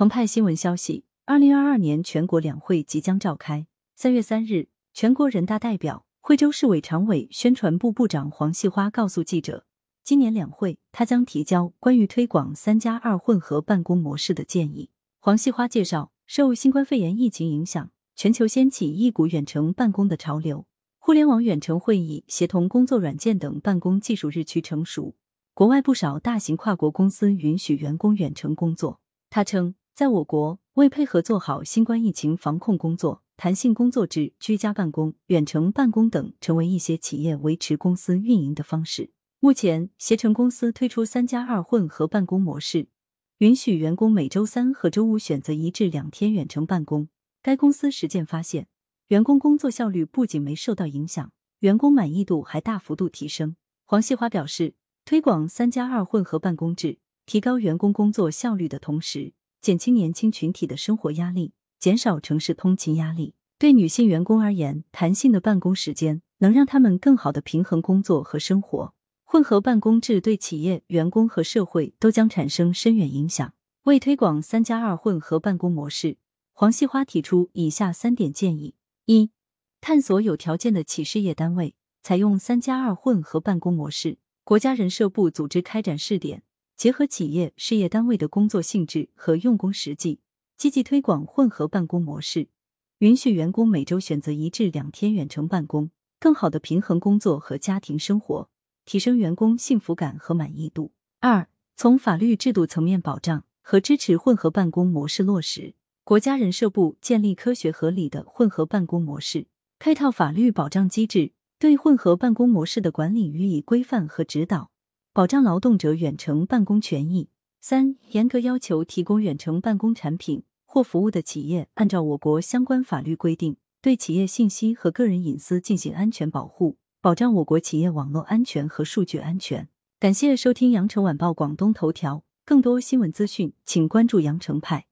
澎湃新闻消息，二零二二年全国两会即将召开。三月三日，全国人大代表、惠州市委常委、宣传部部长黄细花告诉记者，今年两会他将提交关于推广“三加二”混合办公模式的建议。黄细花介绍，受新冠肺炎疫情影响，全球掀起一股远程办公的潮流，互联网远程会议、协同工作软件等办公技术日趋成熟，国外不少大型跨国公司允许员工远程工作。他称。在我国，为配合做好新冠疫情防控工作，弹性工作制、居家办公、远程办公等成为一些企业维持公司运营的方式。目前，携程公司推出“三加二”混合办公模式，允许员工每周三和周五选择一至两天远程办公。该公司实践发现，员工工作效率不仅没受到影响，员工满意度还大幅度提升。黄细花表示，推广“三加二”混合办公制，提高员工工作效率的同时，减轻年轻群体的生活压力，减少城市通勤压力。对女性员工而言，弹性的办公时间能让他们更好的平衡工作和生活。混合办公制对企业、员工和社会都将产生深远影响。为推广“三加二”混合办公模式，黄细花提出以下三点建议：一、探索有条件的企事业单位采用“三加二”混合办公模式，国家人社部组织开展试点。结合企业事业单位的工作性质和用工实际，积极推广混合办公模式，允许员工每周选择一至两天远程办公，更好的平衡工作和家庭生活，提升员工幸福感和满意度。二、从法律制度层面保障和支持混合办公模式落实，国家人社部建立科学合理的混合办公模式，配套法律保障机制，对混合办公模式的管理予以规范和指导。保障劳动者远程办公权益。三、严格要求提供远程办公产品或服务的企业，按照我国相关法律规定，对企业信息和个人隐私进行安全保护，保障我国企业网络安全和数据安全。感谢收听羊城晚报广东头条，更多新闻资讯，请关注羊城派。